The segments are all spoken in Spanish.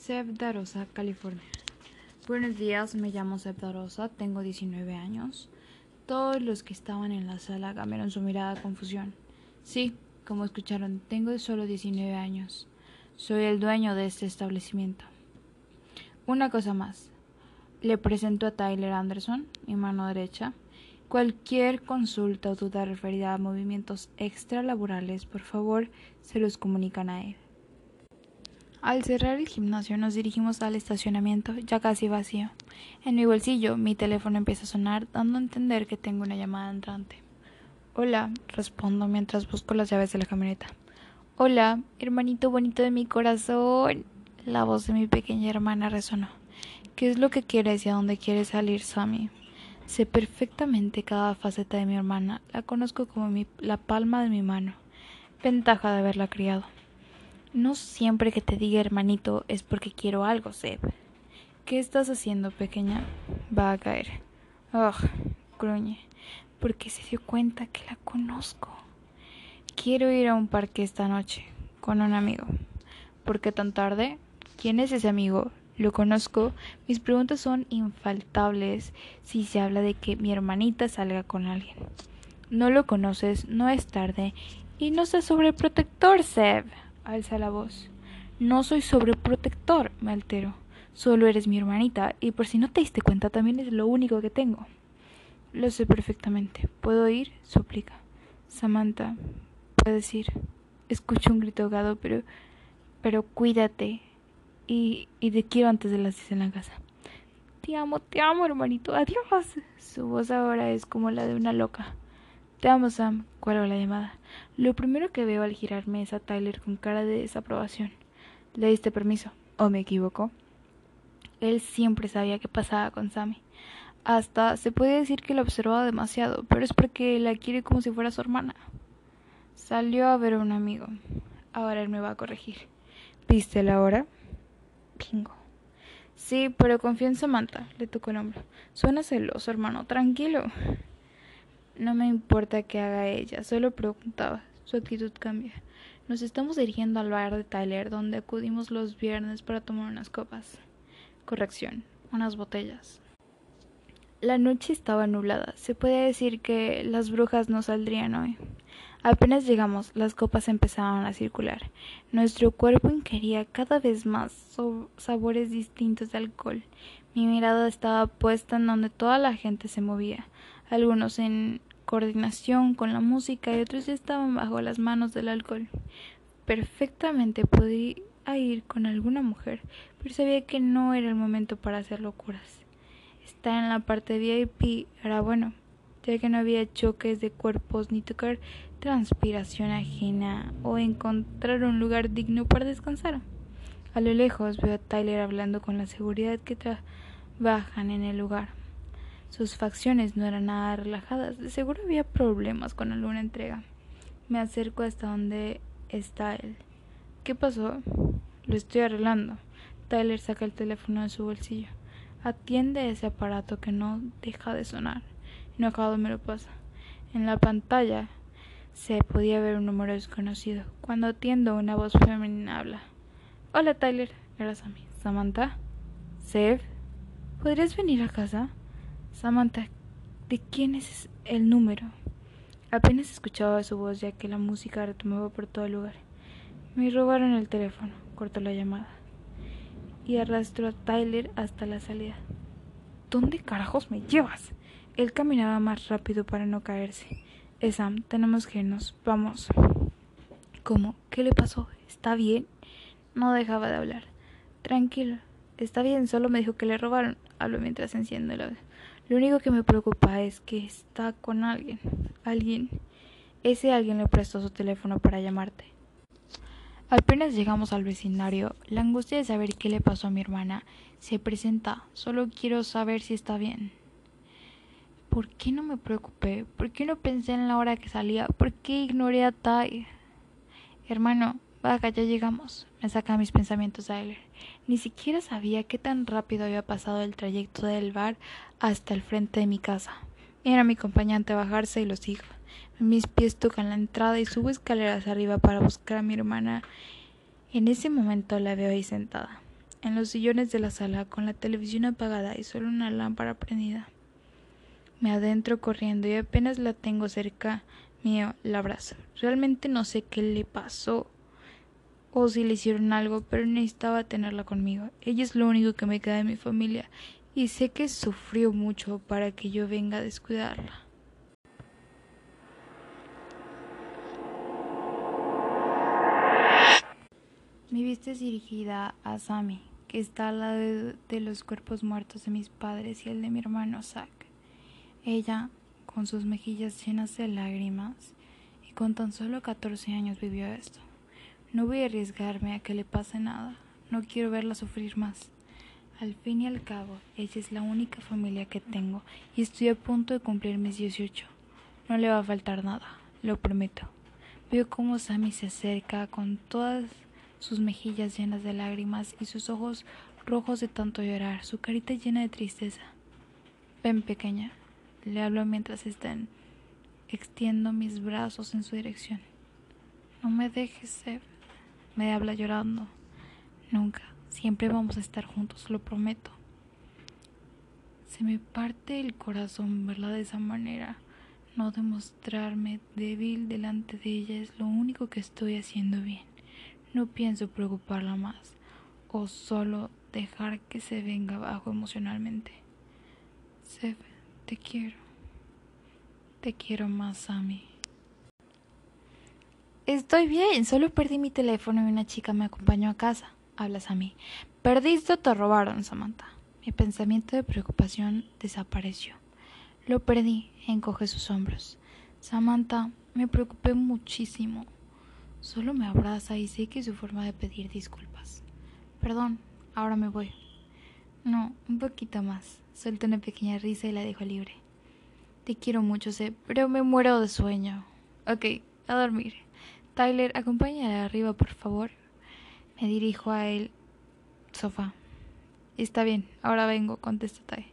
Seb Darosa, California. Buenos días, me llamo Seb Darosa, tengo 19 años. Todos los que estaban en la sala cambiaron su mirada a confusión. Sí, como escucharon, tengo solo 19 años. Soy el dueño de este establecimiento. Una cosa más. Le presento a Tyler Anderson, mi mano derecha. Cualquier consulta o duda referida a movimientos extralaborales, por favor, se los comunican a él. Al cerrar el gimnasio nos dirigimos al estacionamiento, ya casi vacío. En mi bolsillo mi teléfono empieza a sonar, dando a entender que tengo una llamada entrante. Hola, respondo mientras busco las llaves de la camioneta. Hola, hermanito bonito de mi corazón. La voz de mi pequeña hermana resonó. ¿Qué es lo que quieres y a dónde quieres salir, Sammy? Sé perfectamente cada faceta de mi hermana, la conozco como mi, la palma de mi mano. Ventaja de haberla criado. No siempre que te diga hermanito es porque quiero algo, Seb. ¿Qué estás haciendo, pequeña? Va a caer. Ugh, gruñe, porque se dio cuenta que la conozco. Quiero ir a un parque esta noche con un amigo. ¿Por qué tan tarde? ¿Quién es ese amigo? ¿Lo conozco? Mis preguntas son infaltables si se habla de que mi hermanita salga con alguien. No lo conoces, no es tarde y no seas sobreprotector, Seb alza la voz. No soy sobreprotector, me altero. Solo eres mi hermanita, y por si no te diste cuenta, también es lo único que tengo. Lo sé perfectamente. ¿Puedo ir? suplica. Samantha, puedes ir. Escucho un grito ahogado, pero. pero cuídate. Y, y te quiero antes de las diez en la casa. Te amo, te amo, hermanito. Adiós. Su voz ahora es como la de una loca. Te amo, Sam. Cuelgo la llamada. Lo primero que veo al girarme es a Tyler con cara de desaprobación. ¿Le diste permiso? ¿O me equivoco? Él siempre sabía qué pasaba con Sammy. Hasta se puede decir que la observaba demasiado, pero es porque la quiere como si fuera su hermana. Salió a ver a un amigo. Ahora él me va a corregir. ¿Viste la hora? Bingo. Sí, pero confía en Samantha, le tocó el hombro. Suena celoso, hermano. Tranquilo. No me importa qué haga ella, solo preguntaba. Su actitud cambia. Nos estamos dirigiendo al bar de Tyler, donde acudimos los viernes para tomar unas copas. Corrección, unas botellas. La noche estaba nublada. Se puede decir que las brujas no saldrían hoy. Apenas llegamos, las copas empezaban a circular. Nuestro cuerpo ingería cada vez más sabores distintos de alcohol. Mi mirada estaba puesta en donde toda la gente se movía, algunos en coordinación con la música y otros estaban bajo las manos del alcohol. Perfectamente podía ir con alguna mujer, pero sabía que no era el momento para hacer locuras. Estar en la parte VIP era bueno, ya que no había choques de cuerpos ni tocar transpiración ajena o encontrar un lugar digno para descansar. A lo lejos veo a Tyler hablando con la seguridad que trabajan en el lugar. Sus facciones no eran nada relajadas. De seguro había problemas con alguna entrega. Me acerco hasta donde está él. ¿Qué pasó? Lo estoy arreglando. Tyler saca el teléfono de su bolsillo. Atiende ese aparato que no deja de sonar. Enojado me lo pasa. En la pantalla se podía ver un número desconocido. Cuando atiendo, una voz femenina habla. Hola, Tyler. Era Sammy. ¿Samantha? ¿Sev? ¿Podrías venir a casa? Samantha, ¿de quién es el número? Apenas escuchaba su voz ya que la música retomaba por todo el lugar. Me robaron el teléfono, cortó la llamada y arrastró a Tyler hasta la salida. ¿Dónde carajos me llevas? Él caminaba más rápido para no caerse. Sam, tenemos que irnos. Vamos. ¿Cómo? ¿Qué le pasó? ¿Está bien? No dejaba de hablar. Tranquilo. Está bien, solo me dijo que le robaron. Habló mientras enciende la lo único que me preocupa es que está con alguien. Alguien. Ese alguien le prestó su teléfono para llamarte. Apenas llegamos al vecindario, la angustia de saber qué le pasó a mi hermana se presenta. Solo quiero saber si está bien. ¿Por qué no me preocupé? ¿Por qué no pensé en la hora que salía? ¿Por qué ignoré a Tai? Hermano, Vaga, ya llegamos. Me saca mis pensamientos Tyler. Ni siquiera sabía qué tan rápido había pasado el trayecto del bar hasta el frente de mi casa. Era mi acompañante bajarse y lo sigo. Mis pies tocan la entrada y subo escaleras arriba para buscar a mi hermana. En ese momento la veo ahí sentada. en los sillones de la sala con la televisión apagada y solo una lámpara prendida. Me adentro corriendo y apenas la tengo cerca mío, la abrazo. Realmente no sé qué le pasó o si le hicieron algo, pero necesitaba tenerla conmigo. Ella es lo único que me queda de mi familia y sé que sufrió mucho para que yo venga a descuidarla. Mi vista es dirigida a Sammy, que está al lado de, los cuerpos muertos de mis padres y el de mi hermano Zack. Ella, con sus mejillas llenas de lágrimas, y con tan solo 14 años vivió esto. No voy a arriesgarme a que le pase nada. No quiero verla sufrir más. Al fin y al cabo, ella es la única familia que tengo y estoy a punto de cumplir mis 18. No le va a faltar nada, lo prometo. Veo cómo Sammy se acerca con todas sus mejillas llenas de lágrimas y sus ojos rojos de tanto llorar, su carita llena de tristeza. Ven, pequeña, le hablo mientras estén. Extiendo mis brazos en su dirección. No me dejes, Seb. Me habla llorando. Nunca, siempre vamos a estar juntos, lo prometo. Se me parte el corazón verla de esa manera. No demostrarme débil delante de ella es lo único que estoy haciendo bien. No pienso preocuparla más o solo dejar que se venga abajo emocionalmente. Seb, te quiero. Te quiero más, Sammy. Estoy bien, solo perdí mi teléfono y una chica me acompañó a casa. Habla Sammy. Perdiste o te robaron, Samantha. Mi pensamiento de preocupación desapareció. Lo perdí, encoge sus hombros. Samantha, me preocupé muchísimo. Solo me abraza y sé que es su forma de pedir disculpas. Perdón, ahora me voy. No, un poquito más. Suelto una pequeña risa y la dejo libre. Te quiero mucho, sé, pero me muero de sueño. Ok, a dormir. Tyler, acompáñale arriba, por favor. Me dirijo a él. Sofá. Está bien, ahora vengo, contesta Ty.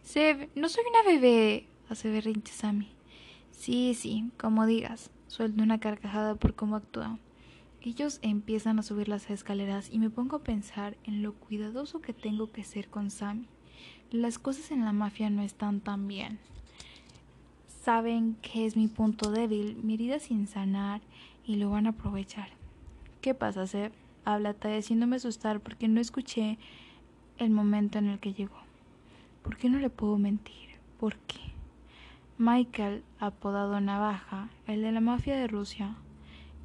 Seb, no soy una bebé, hace berrinche Sammy. Sí, sí, como digas. Suelto una carcajada por cómo actúa. Ellos empiezan a subir las escaleras y me pongo a pensar en lo cuidadoso que tengo que ser con Sammy. Las cosas en la mafia no están tan bien. Saben que es mi punto débil, mi herida sin sanar y lo van a aprovechar. ¿Qué pasa, Seb? Habla haciéndome asustar porque no escuché el momento en el que llegó. ¿Por qué no le puedo mentir? ¿Por qué? Michael, apodado Navaja, el de la mafia de Rusia,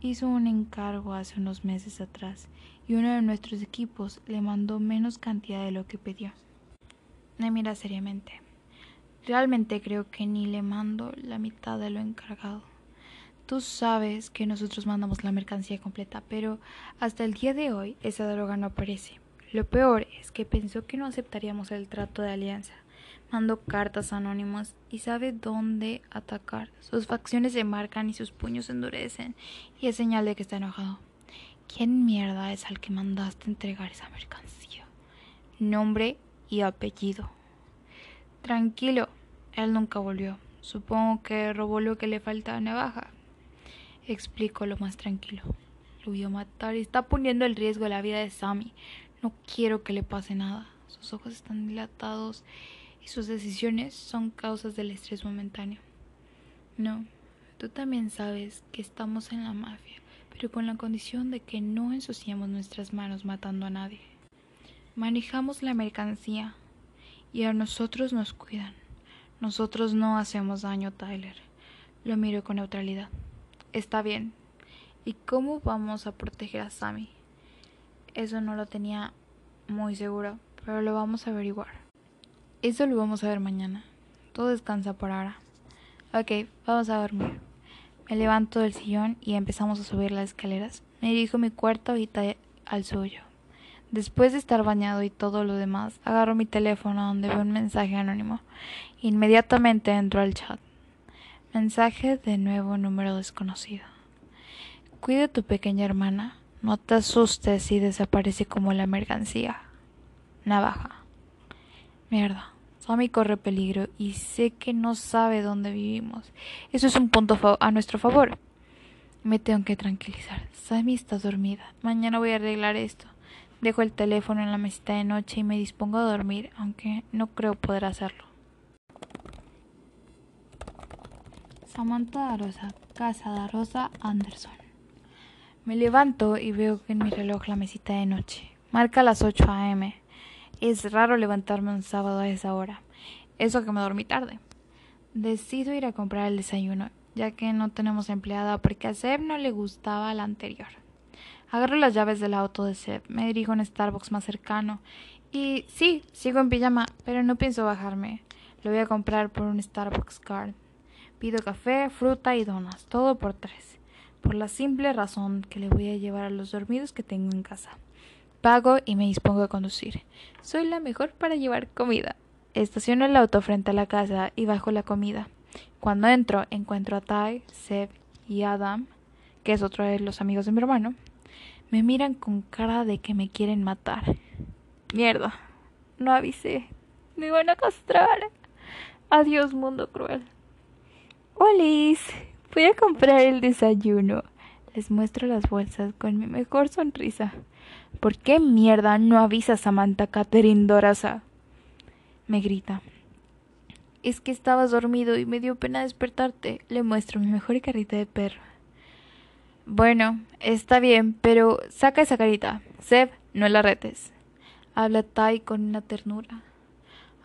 hizo un encargo hace unos meses atrás y uno de nuestros equipos le mandó menos cantidad de lo que pidió. Me mira seriamente. Realmente creo que ni le mando la mitad de lo encargado. Tú sabes que nosotros mandamos la mercancía completa, pero hasta el día de hoy esa droga no aparece. Lo peor es que pensó que no aceptaríamos el trato de alianza Mando cartas anónimas y sabe dónde atacar. Sus facciones se marcan y sus puños se endurecen y es señal de que está enojado. ¿Quién mierda es al que mandaste entregar esa mercancía? Nombre y apellido. Tranquilo, él nunca volvió. Supongo que robó lo que le falta a Navaja. Explico lo más tranquilo. Lo a matar y está poniendo en riesgo la vida de Sammy. No quiero que le pase nada. Sus ojos están dilatados y sus decisiones son causas del estrés momentáneo. No, tú también sabes que estamos en la mafia, pero con la condición de que no ensuciemos nuestras manos matando a nadie. Manejamos la mercancía y a nosotros nos cuidan. Nosotros no hacemos daño, Tyler. Lo miro con neutralidad. Está bien. ¿Y cómo vamos a proteger a Sammy? Eso no lo tenía muy seguro, pero lo vamos a averiguar. Eso lo vamos a ver mañana. Todo descansa por ahora. Ok, vamos a dormir. Me levanto del sillón y empezamos a subir las escaleras. Me dirijo mi cuarto y al suyo. Después de estar bañado y todo lo demás, agarro mi teléfono donde veo un mensaje anónimo. Inmediatamente entro al chat. Mensaje de nuevo número desconocido. Cuida a tu pequeña hermana. No te asustes si desaparece como la mercancía. Navaja. Mierda. Sammy corre peligro y sé que no sabe dónde vivimos. Eso es un punto a nuestro favor. Me tengo que tranquilizar. Sammy está dormida. Mañana voy a arreglar esto. Dejo el teléfono en la mesita de noche y me dispongo a dormir, aunque no creo poder hacerlo. Samantha Rosa, casa de Rosa Anderson. Me levanto y veo que en mi reloj la mesita de noche marca las 8 a.m. Es raro levantarme un sábado a esa hora, eso que me dormí tarde. Decido ir a comprar el desayuno, ya que no tenemos empleada porque a Seb no le gustaba la anterior. Agarro las llaves del auto de Seb, me dirijo a un Starbucks más cercano y sí, sigo en pijama, pero no pienso bajarme. Lo voy a comprar por un Starbucks card. Pido café, fruta y donas, todo por tres, por la simple razón que le voy a llevar a los dormidos que tengo en casa. Pago y me dispongo a conducir. Soy la mejor para llevar comida. Estaciono el auto frente a la casa y bajo la comida. Cuando entro, encuentro a Tai, Seb y Adam, que es otro de los amigos de mi hermano. Me miran con cara de que me quieren matar. Mierda, no avisé. Me van a castrar. Adiós, mundo cruel. ¡Holis! Voy a comprar el desayuno. Les muestro las bolsas con mi mejor sonrisa. ¿Por qué mierda no avisa Samantha Catherine Dorasa? Me grita. Es que estabas dormido y me dio pena despertarte. Le muestro mi mejor carita de perro. Bueno, está bien, pero saca esa carita. Seb, no la retes. Habla Tai con una ternura.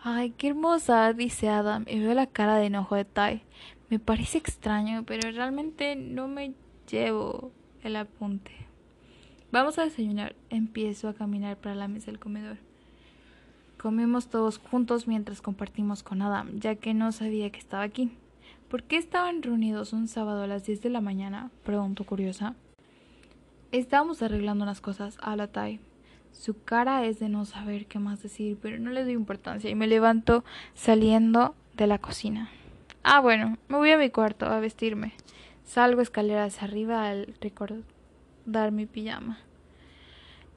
Ay, qué hermosa, dice Adam, y veo la cara de enojo de Tai. Me parece extraño, pero realmente no me llevo el apunte. Vamos a desayunar. Empiezo a caminar para la mesa del comedor. Comemos todos juntos mientras compartimos con Adam, ya que no sabía que estaba aquí. ¿Por qué estaban reunidos un sábado a las 10 de la mañana? Pregunto curiosa. Estábamos arreglando unas cosas, habla Tai. Su cara es de no saber qué más decir, pero no le doy importancia y me levanto saliendo de la cocina. Ah, bueno, me voy a mi cuarto a vestirme. Salgo escaleras arriba al recordar mi pijama.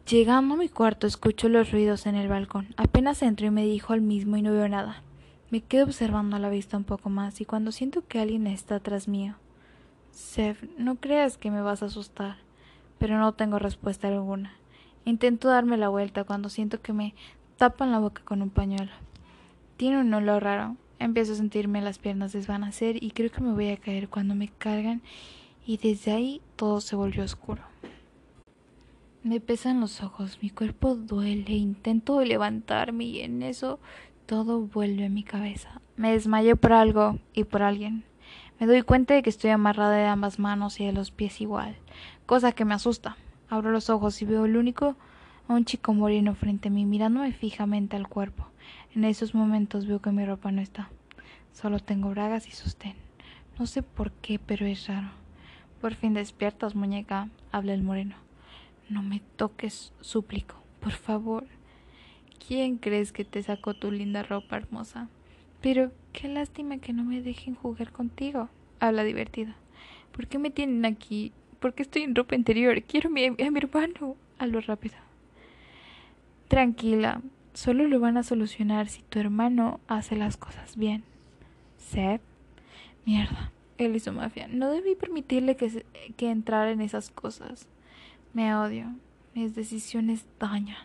Llegando a mi cuarto escucho los ruidos en el balcón. Apenas entro y me dijo al mismo y no veo nada. Me quedo observando a la vista un poco más y cuando siento que alguien está atrás mío. Sef, no creas que me vas a asustar, pero no tengo respuesta alguna. Intento darme la vuelta cuando siento que me tapan la boca con un pañuelo. Tiene un olor raro. Empiezo a sentirme las piernas desvanecer y creo que me voy a caer cuando me cargan y desde ahí todo se volvió oscuro. Me pesan los ojos, mi cuerpo duele, intento levantarme y en eso todo vuelve a mi cabeza. Me desmayo por algo y por alguien. Me doy cuenta de que estoy amarrada de ambas manos y de los pies igual, cosa que me asusta. Abro los ojos y veo el único a un chico moreno frente a mí mirándome fijamente al cuerpo. En esos momentos veo que mi ropa no está. Solo tengo bragas y sostén. No sé por qué, pero es raro. Por fin despiertas, muñeca, habla el moreno. No me toques, súplico, por favor. ¿Quién crees que te sacó tu linda ropa hermosa? Pero qué lástima que no me dejen jugar contigo, habla divertida. ¿Por qué me tienen aquí? ¿Por qué estoy en ropa interior? Quiero a mi, a mi hermano. Hablo rápido. Tranquila, solo lo van a solucionar si tu hermano hace las cosas bien. Seb, mierda, él hizo mafia. No debí permitirle que, que entrara en esas cosas. Me odio. Mis decisiones dañan.